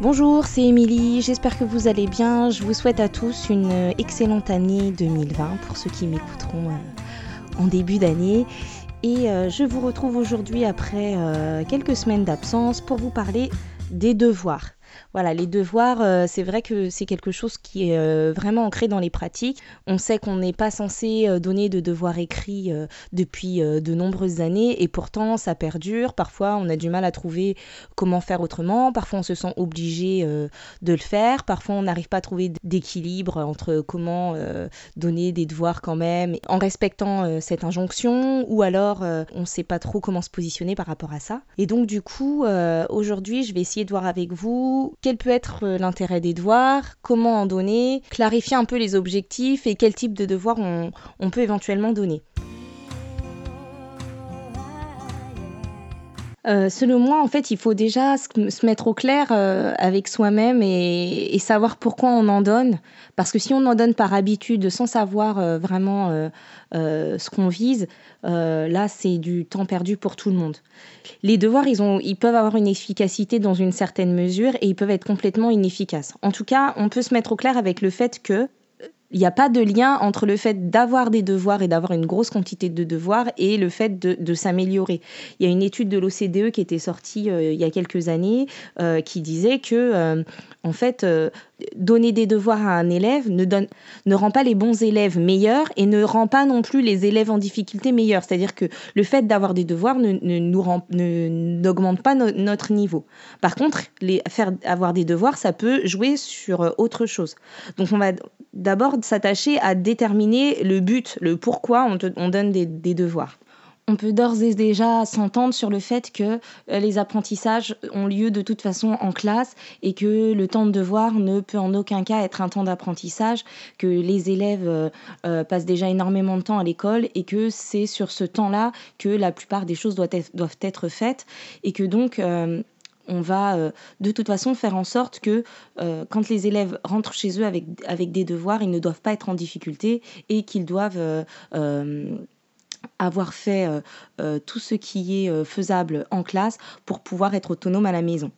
Bonjour, c'est Émilie, j'espère que vous allez bien. Je vous souhaite à tous une excellente année 2020 pour ceux qui m'écouteront euh, en début d'année. Et euh, je vous retrouve aujourd'hui après euh, quelques semaines d'absence pour vous parler des devoirs. Voilà, les devoirs, euh, c'est vrai que c'est quelque chose qui est euh, vraiment ancré dans les pratiques. On sait qu'on n'est pas censé euh, donner de devoirs écrits depuis de nombreuses années et pourtant ça perdure. Parfois, on a du mal à trouver comment faire autrement. Parfois, on se sent obligé de le faire. Parfois, on n'arrive pas à trouver d'équilibre entre comment donner des devoirs quand même en respectant cette injonction ou alors on ne sait pas trop comment se positionner par rapport à ça. Et donc, du coup, aujourd'hui, je vais essayer de voir avec vous quel peut être euh, l'intérêt des devoirs, comment en donner, clarifier un peu les objectifs et quel type de devoirs on, peut éventuellement donner. Euh, selon moi, en fait, il faut déjà se mettre au clair euh, avec soi-même et, savoir pourquoi on en donne. Parce que si on en donne par habitude sans savoir vraiment ce qu'on vise, euh, là, c'est du temps perdu pour tout le monde. Les devoirs, ils, ont, ils peuvent avoir une efficacité dans une certaine mesure et ils peuvent être complètement inefficaces. En tout cas, on peut se mettre au clair avec le fait que il n'y a pas de lien entre le fait d'avoir des devoirs et d'avoir une grosse quantité de devoirs et le fait de, s'améliorer. Il y a une étude de l'OCDE qui était sortie euh, il y a quelques années euh, qui disait que, euh, en fait, donner des devoirs à un élève ne, rend pas les bons élèves meilleurs et ne rend pas non plus les élèves en difficulté meilleurs. C'est-à-dire que le fait d'avoir des devoirs ne, ne n'augmente pas notre niveau. Par contre, les, faire avoir des devoirs, ça peut jouer sur autre chose. Donc on va d'abord s'attacher à déterminer le but, le pourquoi on, donne des, devoirs. On peut d'ores et déjà s'entendre sur le fait que euh, les apprentissages ont lieu de toute façon en classe et que le temps de devoir ne peut en aucun cas être un temps d'apprentissage, que les élèves euh, euh, passent déjà énormément de temps à l'école et que c'est sur ce temps-là que la plupart des choses doivent être, faites et que donc on va de toute façon faire en sorte que quand les élèves rentrent chez eux avec, avec des devoirs, ils ne doivent pas être en difficulté et qu'ils doivent avoir fait tout ce qui est faisable en classe pour pouvoir être autonome à la maison.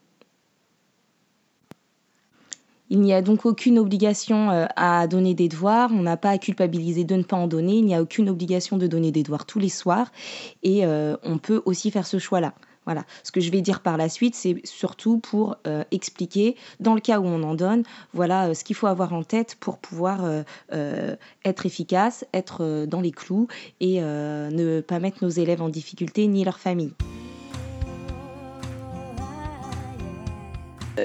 Il n'y a donc aucune obligation à donner des devoirs, on n'a pas à culpabiliser de ne pas en donner, il n'y a aucune obligation de donner des devoirs tous les soirs et on peut aussi faire ce choix-là. Voilà. Ce que je vais dire par la suite, c'est surtout pour euh, expliquer, dans le cas où on en donne, voilà euh, ce qu'il faut avoir en tête pour pouvoir euh, être efficace, être dans les clous et ne pas mettre nos élèves en difficulté ni leur famille.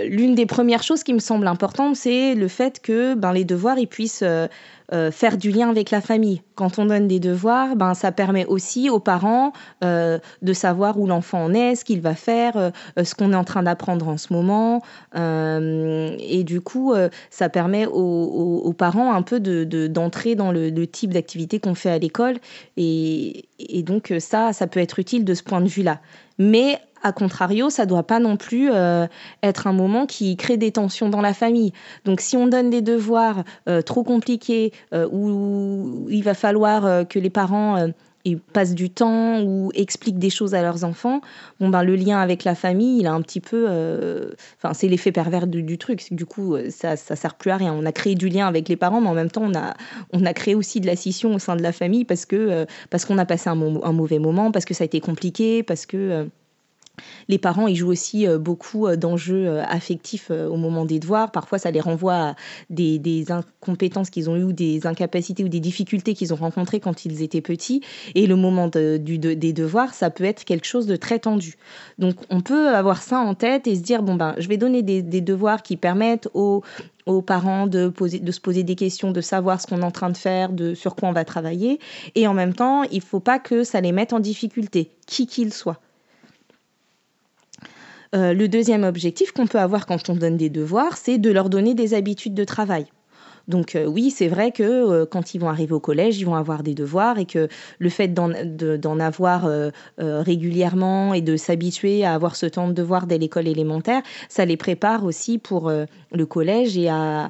L'une des premières choses qui me semble importante, c'est le fait que ben, les devoirs ils puissent euh, faire du lien avec la famille. Quand on donne des devoirs, ben, ça permet aussi aux parents euh, de savoir où l'enfant en est, ce qu'il va faire, euh, ce qu'on est en train d'apprendre en ce moment. et du coup, ça permet aux, parents un peu d'entrer de, dans le, le type d'activité qu'on fait à l'école. Et, et donc ça, ça peut être utile de ce point de vue-là. Mais a contrario, ça doit pas non plus euh, être un moment qui crée des tensions dans la famille. Donc si on donne des devoirs euh, trop compliqués euh, où il va falloir que les parents passent du temps ou expliquent des choses à leurs enfants, bon ben le lien avec la famille, il a un petit peu, enfin c'est l'effet pervers du, truc. Du coup, ça ça sert plus à rien. On a créé du lien avec les parents, mais en même temps on a on a créé aussi de la scission au sein de la famille parce que parce qu'on a passé un, un, mauvais moment, parce que ça a été compliqué, parce que les parents, ils jouent aussi euh, beaucoup euh, d'enjeux euh, affectifs au moment des devoirs. Parfois, ça les renvoie à des, incompétences qu'ils ont eues, des incapacités ou des difficultés qu'ils ont rencontrées quand ils étaient petits. Et le moment des devoirs, ça peut être quelque chose de très tendu. Donc, on peut avoir ça en tête et se dire, bon, ben, je vais donner des, devoirs qui permettent aux, parents de, de se poser des questions, de savoir ce qu'on est en train de faire, de sur quoi on va travailler. Et en même temps, il ne faut pas que ça les mette en difficulté, qui qu'ils soient. Euh, le deuxième objectif qu'on peut avoir quand on donne des devoirs, c'est de leur donner des habitudes de travail. Donc oui, c'est vrai que quand ils vont arriver au collège, ils vont avoir des devoirs et que le fait d'en avoir régulièrement et de s'habituer à avoir ce temps de devoir dès l'école élémentaire, ça les prépare aussi pour le collège et, à,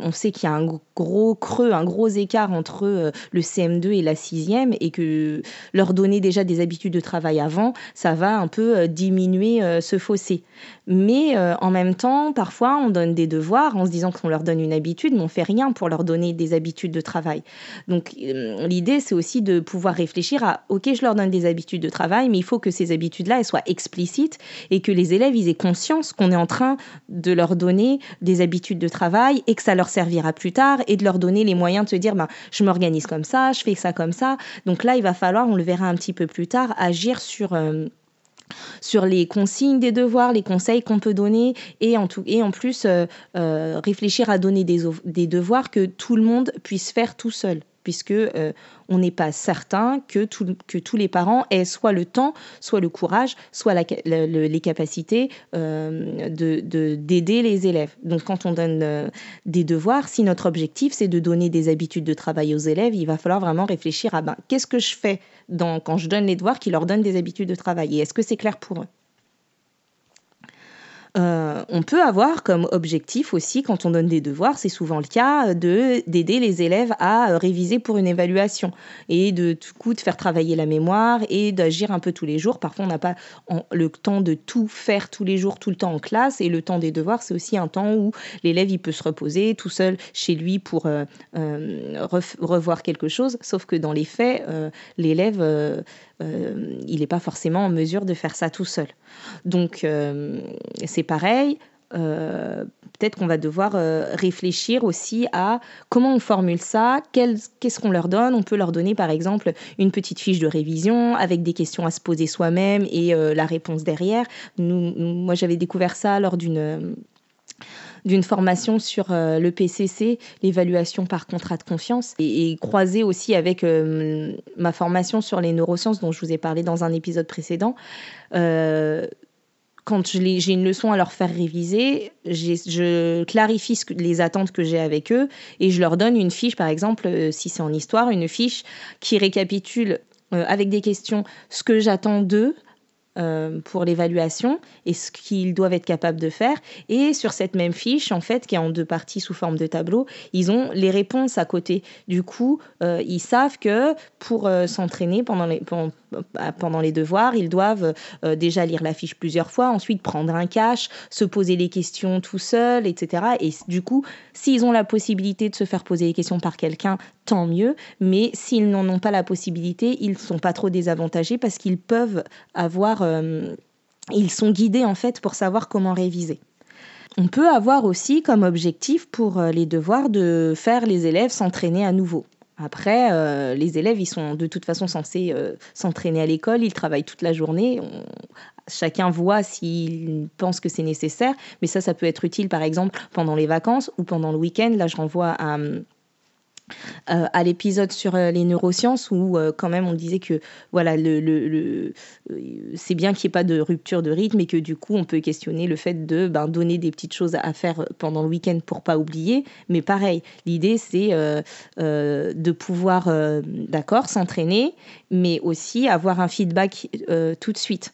on sait qu'il y a un gros creux, un gros écart entre le CM2 et la sixième et que leur donner déjà des habitudes de travail avant, ça va un peu diminuer ce fossé. Mais en même temps, parfois, on donne des devoirs en se disant qu'on leur donne une habitude, mais on fait rien pour leur donner des habitudes de travail. Donc, l'idée, c'est aussi de pouvoir réfléchir à, OK, je leur donne des habitudes de travail, mais il faut que ces habitudes-là, elles soient explicites et que les élèves, ils aient conscience qu'on est en train de leur donner des habitudes de travail et que ça leur servira plus tard et de leur donner les moyens de se dire, ben, je m'organise comme ça, je fais ça comme ça. Donc là, il va falloir, on le verra un petit peu plus tard, agir sur... Euh, sur les consignes des devoirs, les conseils qu'on peut donner et en, tout, et en plus euh, euh, réfléchir à donner des, des devoirs que tout le monde puisse faire tout seul puisque euh, on n'est pas certain que, que, tous les parents aient soit le temps, soit le courage, soit les capacités euh, d'aider les élèves. Donc quand on donne euh, des devoirs, si notre objectif c'est de donner des habitudes de travail aux élèves, il va falloir vraiment réfléchir à ben, qu'est-ce que je fais dans, quand je donne les devoirs qui leur donnent des habitudes de travail et est-ce que c'est clair pour eux? Euh, on peut avoir comme objectif aussi, quand on donne des devoirs, c'est souvent le cas, de d'aider les élèves à réviser pour une évaluation et de tout coup de faire travailler la mémoire et d'agir un peu tous les jours. Parfois, on n'a pas le temps de tout faire tous les jours, tout le temps en classe. Et le temps des devoirs, c'est aussi un temps où l'élève il peut se reposer tout seul chez lui pour euh, euh, revoir quelque chose. Sauf que dans les faits, l'élève il n'est pas forcément en mesure de faire ça tout seul. Donc c'est pareil. Euh, peut-être qu'on va devoir euh, réfléchir aussi à comment on formule ça, qu'est-ce qu'on leur donne. On peut leur donner par exemple une petite fiche de révision avec des questions à se poser soi-même et euh, la réponse derrière. moi, j'avais découvert ça lors d'une d'une formation sur le PCC, l'évaluation par contrat de confiance, et, et croisé aussi avec ma formation sur les neurosciences dont je vous ai parlé dans un épisode précédent. Quand j'ai une leçon à leur faire réviser, je clarifie les attentes que j'ai avec eux et je leur donne une fiche, par exemple, euh, si c'est en histoire, une fiche qui récapitule euh, avec des questions ce que j'attends d'eux, euh, pour l'évaluation et ce qu'ils doivent être capables de faire. Et sur cette même fiche, en fait, qui est en deux parties sous forme de tableau, ils ont les réponses à côté. Du coup, euh, ils savent que pour euh, s'entraîner pendant les, pendant, les devoirs, ils doivent déjà lire la fiche plusieurs fois, ensuite prendre un cache, se poser les questions tout seul, etc. Et du coup, s'ils ont la possibilité de se faire poser les questions par quelqu'un, tant mieux. Mais s'ils n'en ont pas la possibilité, ils ne sont pas trop désavantagés parce qu'ils peuvent avoir euh, ils sont guidés en fait pour savoir comment réviser. On peut avoir aussi comme objectif pour euh, les devoirs de faire les élèves s'entraîner à nouveau. Après, euh, les élèves, ils sont de toute façon censés s'entraîner à l'école, ils travaillent toute la journée. Chacun voit s'il pense que c'est nécessaire, mais ça, ça peut être utile par exemple pendant les vacances ou pendant le week-end. Là, je renvoie à, euh, à l'épisode sur euh, les neurosciences où euh, quand même on disait que voilà le, le, c'est bien qu'il n'y ait pas de rupture de rythme et que du coup on peut questionner le fait de ben, donner des petites choses à faire pendant le week-end pour pas oublier mais pareil l'idée c'est de pouvoir d'accord s'entraîner mais aussi avoir un feedback tout de suite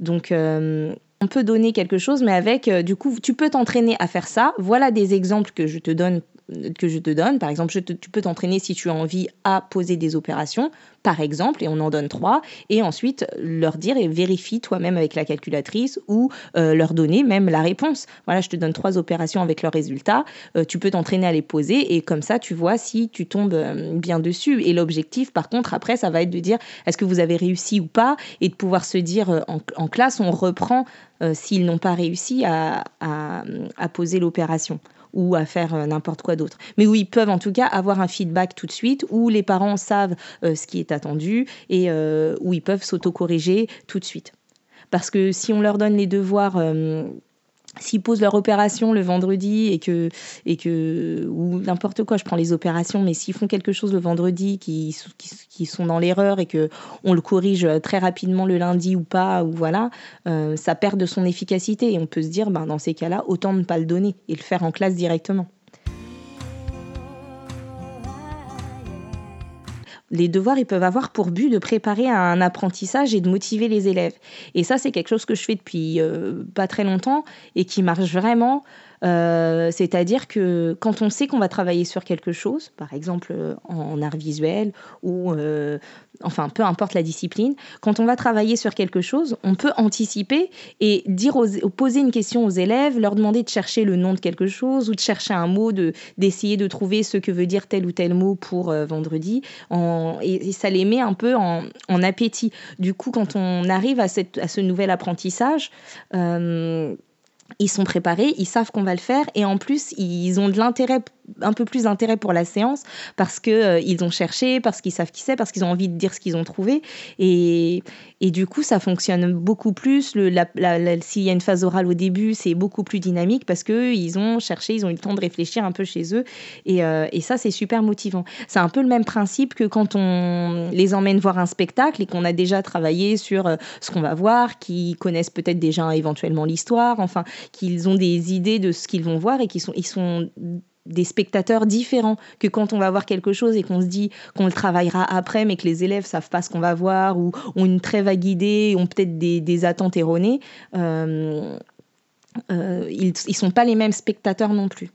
donc on peut donner quelque chose, mais avec, du coup, tu peux t'entraîner à faire ça. Voilà des exemples que je te donne que je te donne. Par exemple, tu peux t'entraîner si tu as envie à poser des opérations, par exemple, et on en donne trois, et ensuite leur dire et vérifie toi-même avec la calculatrice ou euh, leur donner même la réponse. Voilà, je te donne trois opérations avec leurs résultats, euh, tu peux t'entraîner à les poser et comme ça, tu vois si tu tombes euh, bien dessus. Et l'objectif, par contre, après, ça va être de dire est-ce que vous avez réussi ou pas, et de pouvoir se dire en, classe, on reprend s'ils n'ont pas réussi à poser l'opération ou à faire n'importe quoi d'autre. Mais où ils peuvent en tout cas avoir un feedback tout de suite, où les parents savent ce qui est attendu et euh, où ils peuvent s'autocorriger tout de suite. Parce que si on leur donne les devoirs s'ils posent leur opération le vendredi et que, et que ou n'importe quoi, je prends les opérations, mais s'ils font quelque chose le vendredi qui, qui, sont dans l'erreur et que on le corrige très rapidement le lundi ou pas, ou voilà, euh, ça perd de son efficacité et on peut se dire, ben, dans ces cas-là, autant ne pas le donner et le faire en classe directement. Les devoirs, ils peuvent avoir pour but de préparer un apprentissage et de motiver les élèves. Et ça, c'est quelque chose que je fais depuis euh, pas très longtemps et qui marche vraiment. Euh, c'est-à-dire que quand on sait qu'on va travailler sur quelque chose, par exemple en, art visuel ou euh, enfin peu importe la discipline, quand on va travailler sur quelque chose, on peut anticiper et dire poser une question aux élèves, leur demander de chercher le nom de quelque chose ou de chercher un mot, de d'essayer de trouver ce que veut dire tel ou tel mot pour vendredi. et, ça les met un peu en, appétit. Du coup, quand on arrive à, cette, à ce nouvel apprentissage, euh, ils sont préparés, ils savent qu'on va le faire et en plus ils ont de l'intérêt un peu plus d'intérêt pour la séance parce que euh, ils ont cherché, parce qu'ils savent qui c'est, parce qu'ils ont envie de dire ce qu'ils ont trouvé et, et du coup ça fonctionne beaucoup plus. Le, S'il y a une phase orale au début, c'est beaucoup plus dynamique parce que ils ont cherché, ils ont eu le temps de réfléchir un peu chez eux et, euh, et ça c'est super motivant. C'est un peu le même principe que quand on les emmène voir un spectacle et qu'on a déjà travaillé sur euh, ce qu'on va voir, qui connaissent peut-être déjà éventuellement l'histoire, enfin qu'ils ont des idées de ce qu'ils vont voir et qu'ils sont ils sont des spectateurs différents que quand on va voir quelque chose et qu'on se dit qu'on le travaillera après, mais que les élèves savent pas ce qu'on va voir ou ont une très vague idée, ont peut-être des, attentes erronées. Euh, euh, ils ne sont pas les mêmes spectateurs non plus.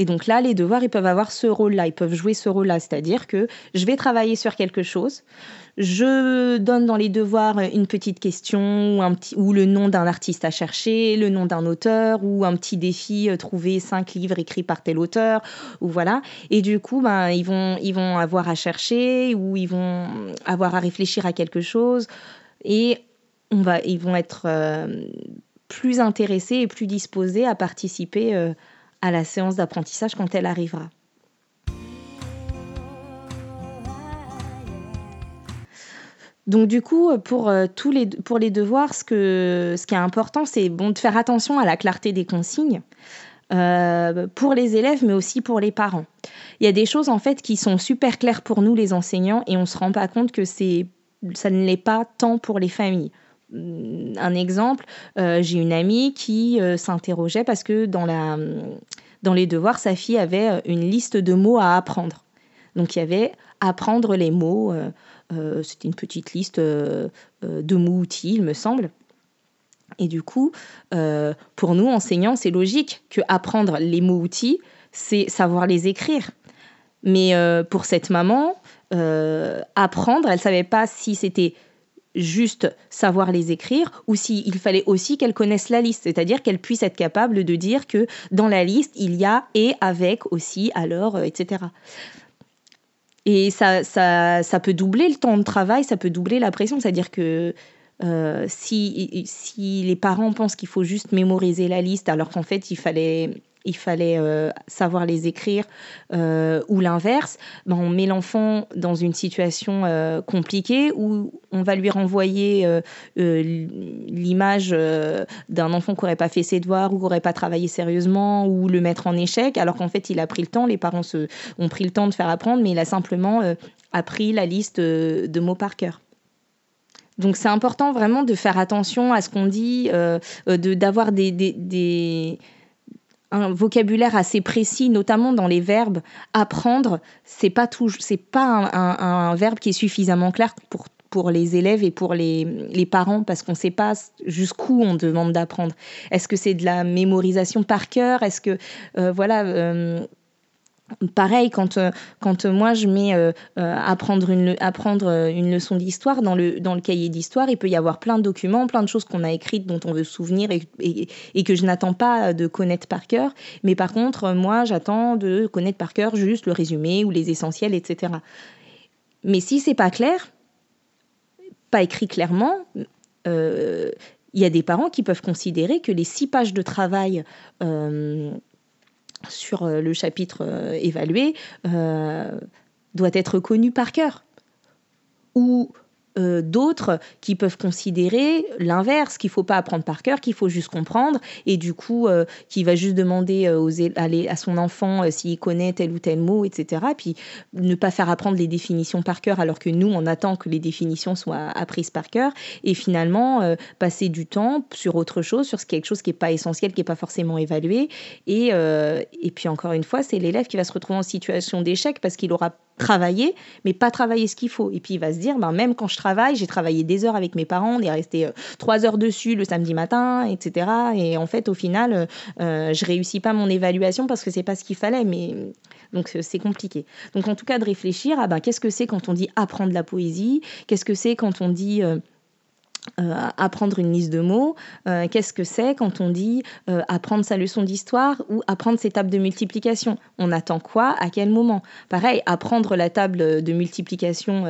Et donc là, les devoirs, ils peuvent avoir ce rôle-là, ils peuvent jouer ce rôle-là, c'est-à-dire que je vais travailler sur quelque chose, je donne dans les devoirs une petite question ou, le nom d'un artiste à chercher, le nom d'un auteur ou un petit défi, euh, trouver cinq livres écrits par tel auteur, ou voilà. Et du coup, ben, ils, vont, ils vont avoir à chercher ou ils vont avoir à réfléchir à quelque chose et on va, ils vont être euh, plus intéressés et plus disposés à participer. Euh, à la séance d'apprentissage quand elle arrivera. Donc du coup, pour, euh, tous les, pour les devoirs, ce, que, ce qui est important, c'est bon, de faire attention à la clarté des consignes euh, pour les élèves, mais aussi pour les parents. Il y a des choses en fait qui sont super claires pour nous, les enseignants, et on ne se rend pas compte que ça ne l'est pas tant pour les familles. Mm, un exemple, euh, j'ai une amie qui euh, s'interrogeait parce que dans, la, dans les devoirs, sa fille avait euh, une liste de mots à apprendre. Donc il y avait apprendre les mots, c'était une petite liste de mots-outils, il me semble. Et du coup, pour nous, enseignants, c'est logique que apprendre les mots-outils, c'est savoir les écrire. Mais pour cette maman, apprendre, elle ne savait pas si c'était juste savoir les écrire ou s'il fallait aussi qu'elle connaisse la liste, c'est-à-dire qu'elle puisse être capable de dire que dans la liste, il y a et avec aussi, alors, euh, etc. Et ça, ça, ça, peut doubler le temps de travail, ça peut doubler la pression, c'est-à-dire que euh, si, si les parents pensent qu'il faut juste mémoriser la liste alors qu'en fait il fallait il fallait euh, savoir les écrire euh, ou l'inverse, ben on met l'enfant dans une situation euh, compliquée où on va lui renvoyer l'image d'un enfant qui n'aurait pas fait ses devoirs ou qui n'aurait pas travaillé sérieusement ou le mettre en échec alors qu'en fait il a pris le temps, les parents ont pris le temps de faire apprendre mais il a simplement appris la liste de mots par cœur. Donc c'est important vraiment de faire attention à ce qu'on dit, d'avoir des, des un vocabulaire assez précis, notamment dans les verbes. Apprendre, c'est pas tout, c'est pas un, verbe qui est suffisamment clair pour pour les élèves et pour les, les parents parce qu'on ne sait pas jusqu'où on demande d'apprendre. Est-ce que c'est de la mémorisation par cœur? Est-ce que euh, voilà euh, Pareil, quand, euh, quand moi je mets euh, euh, apprendre, une, apprendre une leçon d'histoire, dans le, dans le cahier d'histoire, il peut y avoir plein de documents, plein de choses qu'on a écrites dont on veut se souvenir et, et, que je n'attends pas de connaître par cœur. Mais par contre, moi, j'attends de connaître par cœur juste le résumé ou les essentiels, etc. Mais si c'est pas clair, pas écrit clairement, il y a des parents qui peuvent considérer que les six pages de travail sur euh, le chapitre euh, évalué euh, doit être connu par cœur. Ou euh, d'autres qui peuvent considérer l'inverse, qu'il faut pas apprendre par cœur, qu'il faut juste comprendre, et du coup, euh, qui va juste demander euh, aux, à, son enfant s'il connaît tel ou tel mot, etc. Puis ne pas faire apprendre les définitions par cœur, alors que nous, on attend que les définitions soient apprises par cœur, et finalement passer du temps sur autre chose, sur quelque chose qui n'est pas essentiel, qui n'est pas forcément évalué. Et, et puis encore une fois, c'est l'élève qui va se retrouver en situation d'échec parce qu'il aura travailler, mais pas travailler ce qu'il faut. Et puis il va se dire, ben, même quand je travaille, j'ai travaillé des heures avec mes parents, on est resté euh, trois heures dessus le samedi matin, etc. Et en fait, au final, euh, euh, je réussis pas mon évaluation parce que c'est pas ce qu'il fallait. Mais donc c'est compliqué. Donc en tout cas, de réfléchir à ben, qu'est-ce que c'est quand on dit apprendre la poésie, qu'est-ce que c'est quand on dit euh, apprendre une liste de mots, euh, qu'est-ce que c'est quand on dit euh, apprendre sa leçon d'histoire ou apprendre ses tables de multiplication? On attend quoi? À quel moment? Pareil, apprendre la table de multiplication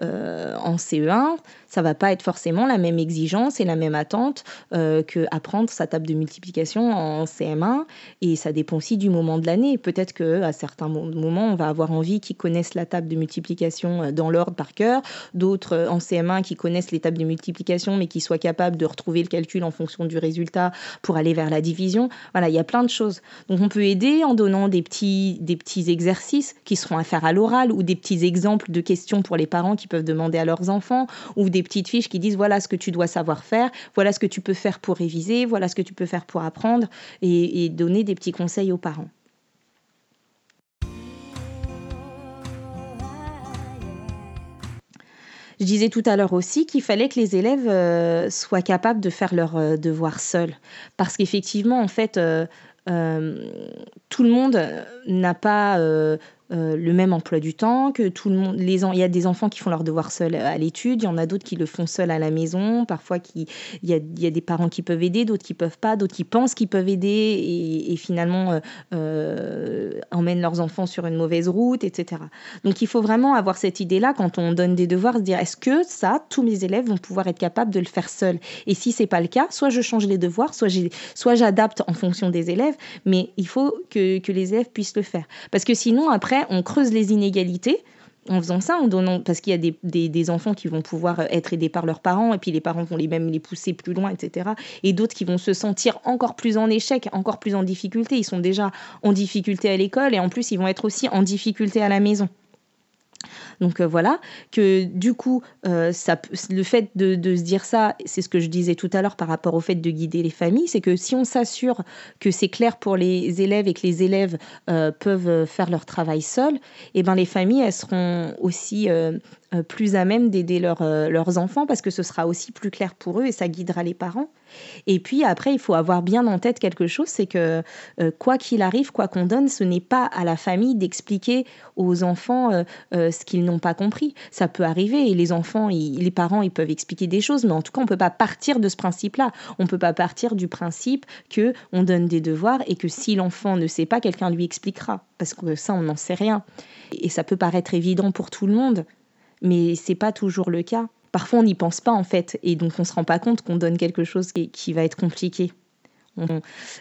en CE1, ça va pas être forcément la même exigence et la même attente que apprendre sa table de multiplication en CM1 et ça dépend aussi du moment de l'année. Peut-être que à certains moments, on va avoir envie qu'ils connaissent la table de multiplication dans l'ordre par cœur, d'autres en CM1 qui connaissent les tables de multiplication mais qui soit capable de retrouver le calcul en fonction du résultat pour aller vers la division. Voilà, il y a plein de choses. Donc on peut aider en donnant des petits, des petits exercices qui seront à faire à l'oral ou des petits exemples de questions pour les parents qui peuvent demander à leurs enfants ou des petites fiches qui disent voilà ce que tu dois savoir faire, voilà ce que tu peux faire pour réviser, voilà ce que tu peux faire pour apprendre et donner des petits conseils aux parents. Je disais tout à l'heure aussi qu'il fallait que les élèves euh, soient capables de faire leurs euh, devoirs seuls. Parce qu'effectivement, en fait, euh, tout le monde n'a pas le même emploi du temps, que tout le monde, les il y a des enfants qui font leurs devoirs seuls à l'étude, il y en a d'autres qui le font seuls à la maison, parfois qui, il, y a, y a des parents qui peuvent aider, d'autres qui peuvent pas, d'autres qui pensent qu'ils peuvent aider et, finalement euh, euh, emmènent leurs enfants sur une mauvaise route, etc. Donc il faut vraiment avoir cette idée-là quand on donne des devoirs, se dire est-ce que ça, tous mes élèves vont pouvoir être capables de le faire seuls? Et si c'est pas le cas, soit je change les devoirs, soit j'adapte en fonction des élèves, mais il faut que les élèves puissent le faire. Parce que sinon, après, on creuse les inégalités en faisant ça, en donnant, parce qu'il y a des, des, enfants qui vont pouvoir être aidés par leurs parents, et puis les parents vont les même les pousser plus loin, etc. Et d'autres qui vont se sentir encore plus en échec, encore plus en difficulté. Ils sont déjà en difficulté à l'école, et en plus, ils vont être aussi en difficulté à la maison. Donc euh, voilà, que du coup, euh, le fait de, se dire ça, c'est ce que je disais tout à l'heure par rapport au fait de guider les familles, c'est que si on s'assure que c'est clair pour les élèves et que les élèves euh, peuvent faire leur travail seuls, eh ben les familles, elles seront aussi plus à même d'aider leurs enfants parce que ce sera aussi plus clair pour eux et ça guidera les parents. Et puis après, il faut avoir bien en tête quelque chose, c'est que euh, quoi qu'il arrive, quoi qu'on donne, ce n'est pas à la famille d'expliquer aux enfants euh, euh, ce qu'ils n'ont pas compris. Ça peut arriver et les enfants, les parents, ils peuvent expliquer des choses, mais en tout cas, on ne peut pas partir de ce principe-là. On ne peut pas partir du principe que on donne des devoirs et que si l'enfant ne sait pas, quelqu'un lui expliquera, parce que ça, on n'en sait rien. Et ça peut paraître évident pour tout le monde, mais c'est pas toujours le cas parfois on n'y pense pas en fait, et donc on se rend pas compte qu'on donne quelque chose qui, va être compliqué.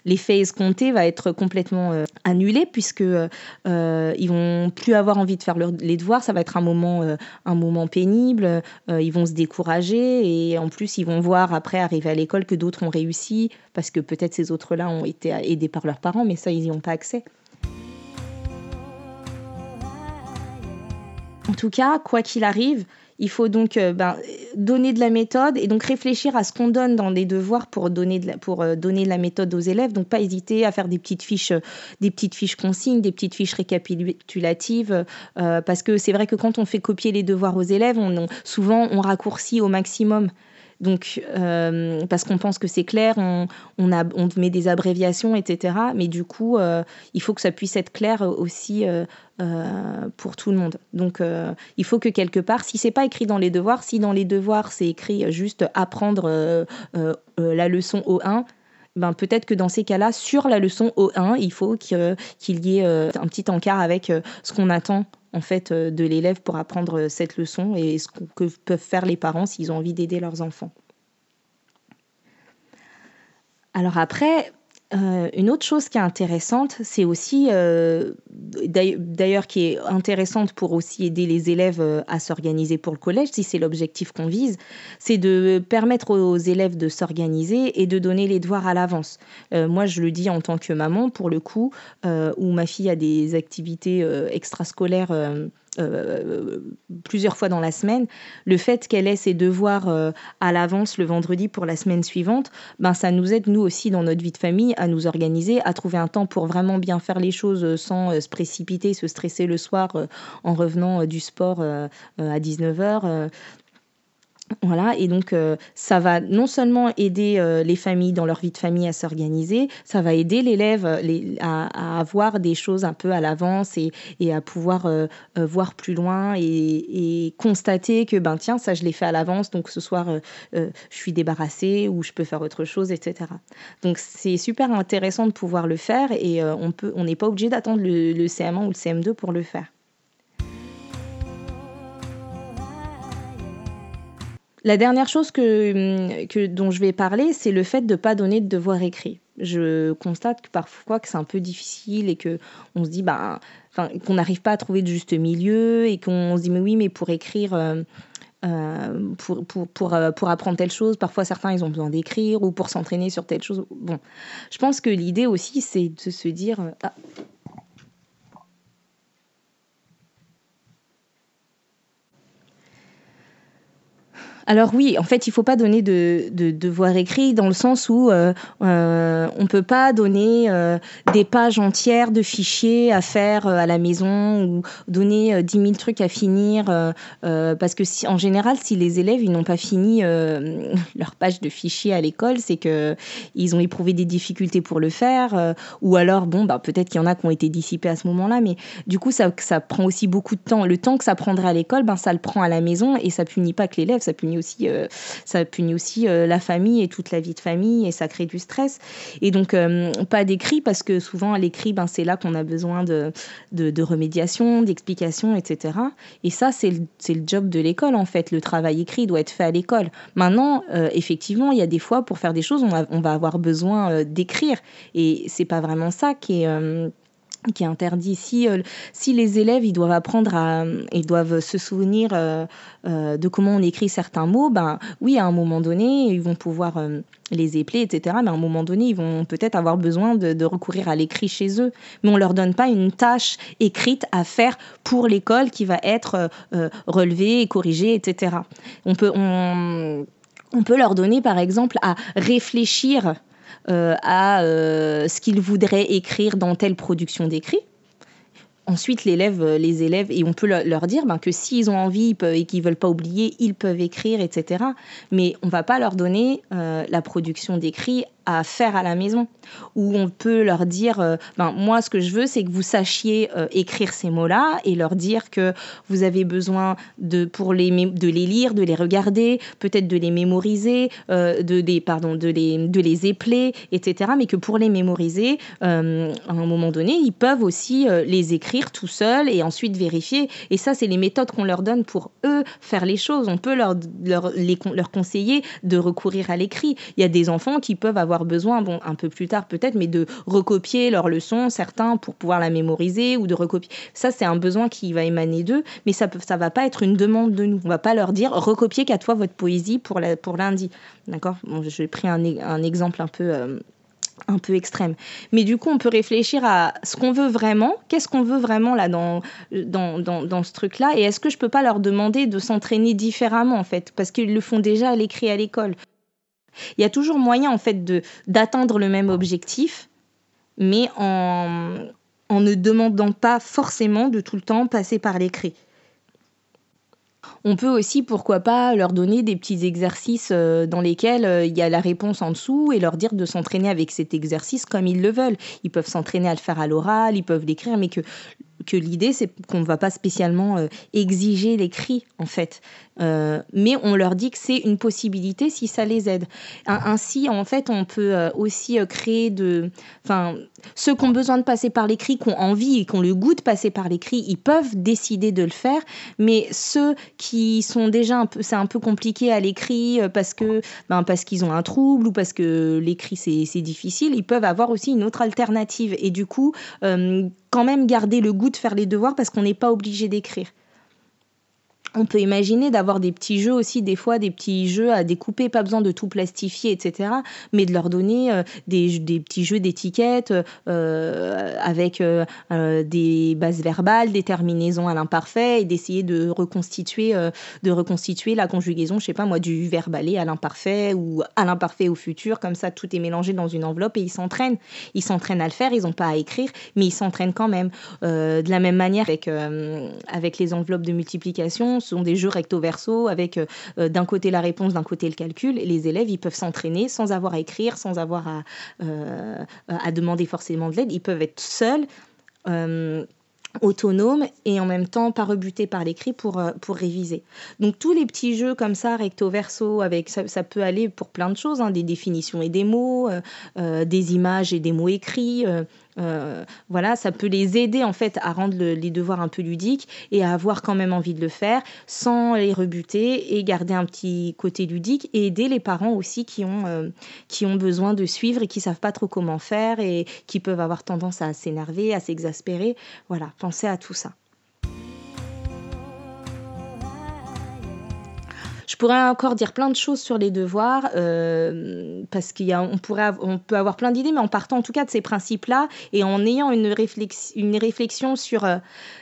L'effet escompté va être complètement euh, annulé puisque euh, ils vont plus avoir envie de faire les devoirs. Ça va être un moment, euh, un moment pénible. ils vont se décourager et en plus ils vont voir après arriver à l'école que d'autres ont réussi parce que peut-être ces autres-là ont été aidés par leurs parents, mais ça ils n'y ont pas accès. En tout cas, quoi qu'il arrive, il faut donc euh, ben, donner de la méthode et donc réfléchir à ce qu'on donne dans les devoirs pour donner de la, pour euh, donner la méthode aux élèves. Donc pas hésiter à faire des petites fiches, des petites fiches consignes, des petites fiches récapitulatives, euh, parce que c'est vrai que quand on fait copier les devoirs aux élèves, souvent on raccourcit au maximum. Donc, parce qu'on pense que c'est clair, on, on, on, met des abréviations, etc. Mais du coup, il faut que ça puisse être clair aussi euh, pour tout le monde. Donc euh, il faut que quelque part, si c'est pas écrit dans les devoirs, si dans les devoirs c'est écrit juste apprendre euh, la leçon O1, ben peut-être que dans ces cas-là, sur la leçon O1, il faut qu'il y ait un petit encart avec ce qu'on attend en fait de l'élève pour apprendre cette leçon et ce que peuvent faire les parents s'ils ont envie d'aider leurs enfants. Alors après, euh, une autre chose qui est intéressante, c'est aussi, euh, d'ailleurs qui est intéressante pour aussi aider les élèves euh, à s'organiser pour le collège, si c'est l'objectif qu'on vise, c'est de permettre aux élèves de s'organiser et de donner les devoirs à l'avance. moi, je le dis en tant que maman, pour le coup, où ma fille a des activités extrascolaires plusieurs fois dans la semaine, le fait qu'elle ait ses devoirs à l'avance le vendredi pour la semaine suivante, ben ça nous aide nous aussi dans notre vie de famille à nous organiser, à trouver un temps pour vraiment bien faire les choses sans se précipiter, se stresser le soir en revenant du sport à 19h. Voilà, et donc euh, ça va non seulement aider euh, les familles dans leur vie de famille à s'organiser, ça va aider l'élève euh, à, avoir des choses un peu à l'avance et, à pouvoir voir plus loin et, constater que ben tiens ça je l'ai fait à l'avance donc ce soir je suis débarrassée ou je peux faire autre chose etc. Donc c'est super intéressant de pouvoir le faire et on on n'est pas obligé d'attendre le, le CM1 ou le CM2 pour le faire. La dernière chose que, que, dont je vais parler, c'est le fait de ne pas donner de devoir écrit. Je constate que parfois que c'est un peu difficile et que on se dit bah, qu'on n'arrive pas à trouver de juste milieu et qu'on se dit mais oui mais pour écrire euh, euh, pour, pour, pour, euh, pour, apprendre telle chose, parfois certains ils ont besoin d'écrire ou pour s'entraîner sur telle chose. Bon, je pense que l'idée aussi c'est de se dire ah, Alors oui, en fait, il faut pas donner de, de devoir écrit dans le sens où euh, euh, on peut pas donner euh, des pages entières de fichiers à faire à la maison ou donner 10 000 trucs à finir parce que en général, si les élèves n'ont pas fini leur page de fichiers à l'école, c'est que ils ont éprouvé des difficultés pour le faire ou alors bon bah peut-être qu'il y en a qui ont été dissipés à ce moment-là, mais du coup ça ça prend aussi beaucoup de temps. Le temps que ça prendrait à l'école, ben ça le prend à la maison et ça punit pas que l'élève, ça punit aussi, euh, ça punit aussi euh, la famille et toute la vie de famille et ça crée du stress. Et donc, euh, pas d'écrit parce que souvent, l'écrit, ben, c'est là qu'on a besoin de, de, remédiation, d'explication, etc. Et ça, c'est le, le, job de l'école, en fait. Le travail écrit doit être fait à l'école. Maintenant, effectivement, il y a des fois, pour faire des choses, on, on va avoir besoin d'écrire. Et c'est pas vraiment ça qui est qui est interdit. Si, euh, si les élèves ils doivent apprendre à, ils doivent se souvenir euh, euh, de comment on écrit certains mots, ben oui, à un moment donné, ils vont pouvoir les épeler, etc. Mais à un moment donné, ils vont peut-être avoir besoin de, recourir à l'écrit chez eux. Mais on leur donne pas une tâche écrite à faire pour l'école qui va être relevée, corrigée, etc. On peut, on peut leur donner, par exemple, à réfléchir euh, à euh, ce qu'ils voudraient écrire dans telle production d'écrit. Ensuite, l'élève, euh, les élèves, et on peut leur dire ben, que s'ils ont envie et qu'ils veulent pas oublier, ils peuvent écrire, etc. Mais on va pas leur donner la production d'écrit à faire à la maison, où on peut leur dire, euh, ben, moi ce que je veux c'est que vous sachiez euh, écrire ces mots-là et leur dire que vous avez besoin de, pour les, de les lire, de les regarder, peut-être de les mémoriser, euh, de, des, pardon, de, les, de les épeler, etc. Mais que pour les mémoriser, à un moment donné, ils peuvent aussi les écrire tout seuls et ensuite vérifier. Et ça, c'est les méthodes qu'on leur donne pour eux faire les choses. On peut leur, leur, les, leur conseiller de recourir à l'écrit. Il y a des enfants qui peuvent avoir besoin, bon, un peu plus tard peut-être, mais de recopier leurs leçons, certains pour pouvoir la mémoriser ou de recopier. Ça, c'est un besoin qui va émaner d'eux, mais ça ne ça va pas être une demande de nous. On va pas leur dire recopiez qu'à toi votre poésie pour, la, pour lundi. D'accord? Bon, J'ai pris un, un, exemple un peu. Euh, un peu extrême. Mais du coup, on peut réfléchir à ce qu'on veut vraiment, qu'est-ce qu'on veut vraiment là dans, dans, dans, dans ce truc-là, et est-ce que je peux pas leur demander de s'entraîner différemment en fait, parce qu'ils le font déjà à l'écrit à l'école. Il y a toujours moyen en fait de d'atteindre le même objectif, mais en, en ne demandant pas forcément de tout le temps passer par l'écrit. On peut aussi, pourquoi pas, leur donner des petits exercices euh, dans lesquels euh, il y a la réponse en dessous et leur dire de s'entraîner avec cet exercice comme ils le veulent. Ils peuvent s'entraîner à le faire à l'oral, ils peuvent l'écrire, mais que que l'idée, c'est qu'on ne va pas spécialement euh, exiger l'écrit, en fait. Euh, mais on leur dit que c'est une possibilité si ça les aide. Ainsi, en fait, on peut euh, aussi créer de... Enfin, ceux qui ont besoin de passer par l'écrit, qui ont envie et qui ont le goût de passer par l'écrit, ils peuvent décider de le faire. Mais ceux qui sont déjà un peu... C'est un peu compliqué à l'écrit parce que ben, parce qu'ils ont un trouble ou parce que l'écrit, c'est difficile, ils peuvent avoir aussi une autre alternative. Et du coup, quand même garder le goût de faire les devoirs parce qu'on n'est pas obligé d'écrire. On peut imaginer d'avoir des petits jeux aussi, des fois des petits jeux à découper, pas besoin de tout plastifier, etc. Mais de leur donner euh, des, des, petits jeux d'étiquettes euh, avec euh, euh, des bases verbales, des terminaisons à l'imparfait et d'essayer de reconstituer, de reconstituer la conjugaison, je sais pas moi, du verbe à l'imparfait ou à l'imparfait au futur. Comme ça, tout est mélangé dans une enveloppe et ils s'entraînent. Ils s'entraînent à le faire, ils n'ont pas à écrire, mais ils s'entraînent quand même. de la même manière avec, avec les enveloppes de multiplication ce sont des jeux recto-verso avec euh, d'un côté la réponse, d'un côté le calcul. Et les élèves, ils peuvent s'entraîner sans avoir à écrire, sans avoir à, euh, demander forcément de l'aide. Ils peuvent être seuls. Euh, autonome et en même temps pas rebuté par l'écrit pour, euh, pour réviser. Donc tous les petits jeux comme ça, recto verso, avec ça, peut aller pour plein de choses, hein, des définitions et des mots, euh, euh, des images et des mots écrits, euh, euh, voilà, ça peut les aider en fait à rendre le, les devoirs un peu ludiques et à avoir quand même envie de le faire sans les rebuter et garder un petit côté ludique et aider les parents aussi qui ont, euh, qui ont besoin de suivre et qui savent pas trop comment faire et qui peuvent avoir tendance à s'énerver, à s'exaspérer. Voilà, pensez à tout ça. Pourrais encore dire plein de choses sur les devoirs, euh, parce qu'on on peut avoir plein d'idées, mais en partant en tout cas de ces principes-là et en ayant une réflexion sur euh,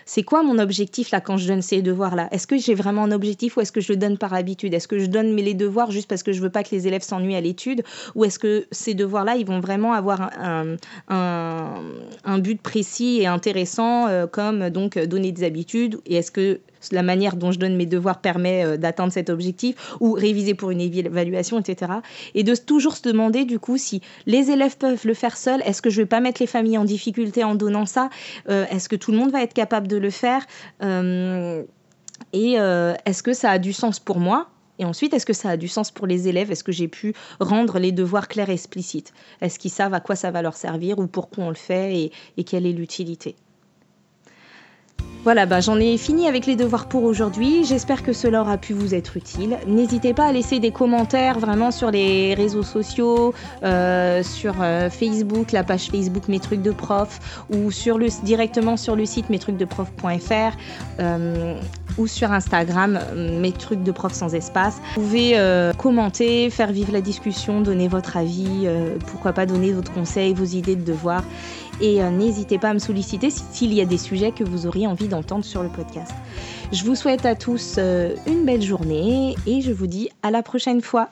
c'est quoi mon objectif là quand je donne ces devoirs-là? Est-ce que j'ai vraiment un objectif ou est-ce que je le donne par habitude? Est-ce que je donne les devoirs juste parce que je veux pas que les élèves s'ennuient à l'étude? Ou est-ce que ces devoirs-là, ils vont vraiment avoir un, un, un but précis et intéressant, euh, comme donc donner des habitudes? Et est-ce que la manière dont je donne mes devoirs permet euh, d'atteindre cet objectif ou réviser pour une évaluation, etc. Et de toujours se demander du coup si les élèves peuvent le faire seuls, est-ce que je vais pas mettre les familles en difficulté en donnant ça euh, Est-ce que tout le monde va être capable de le faire euh, Et est-ce que ça a du sens pour moi et ensuite, est-ce que ça a du sens pour les élèves Est-ce que j'ai pu rendre les devoirs clairs et explicites? Est-ce qu'ils savent à quoi ça va leur servir ou pourquoi on le fait et quelle est l'utilité? Voilà, bah, j'en ai fini avec les devoirs pour aujourd'hui. J'espère que cela aura pu vous être utile. N'hésitez pas à laisser des commentaires vraiment sur les réseaux sociaux, euh, sur euh, Facebook, la page Facebook Mes trucs de prof, ou directement sur le site mestrucsdeprof.fr ou sur Instagram Mes trucs de prof sans espace. Vous pouvez euh, commenter, faire vivre la discussion, donner votre avis, euh, pourquoi pas donner votre conseil, vos idées de devoirs. Et euh, n'hésitez pas à me solliciter s'il y a des sujets que vous auriez envie d'entendre sur le podcast. Je vous souhaite à tous euh, une belle journée et je vous dis à la prochaine fois.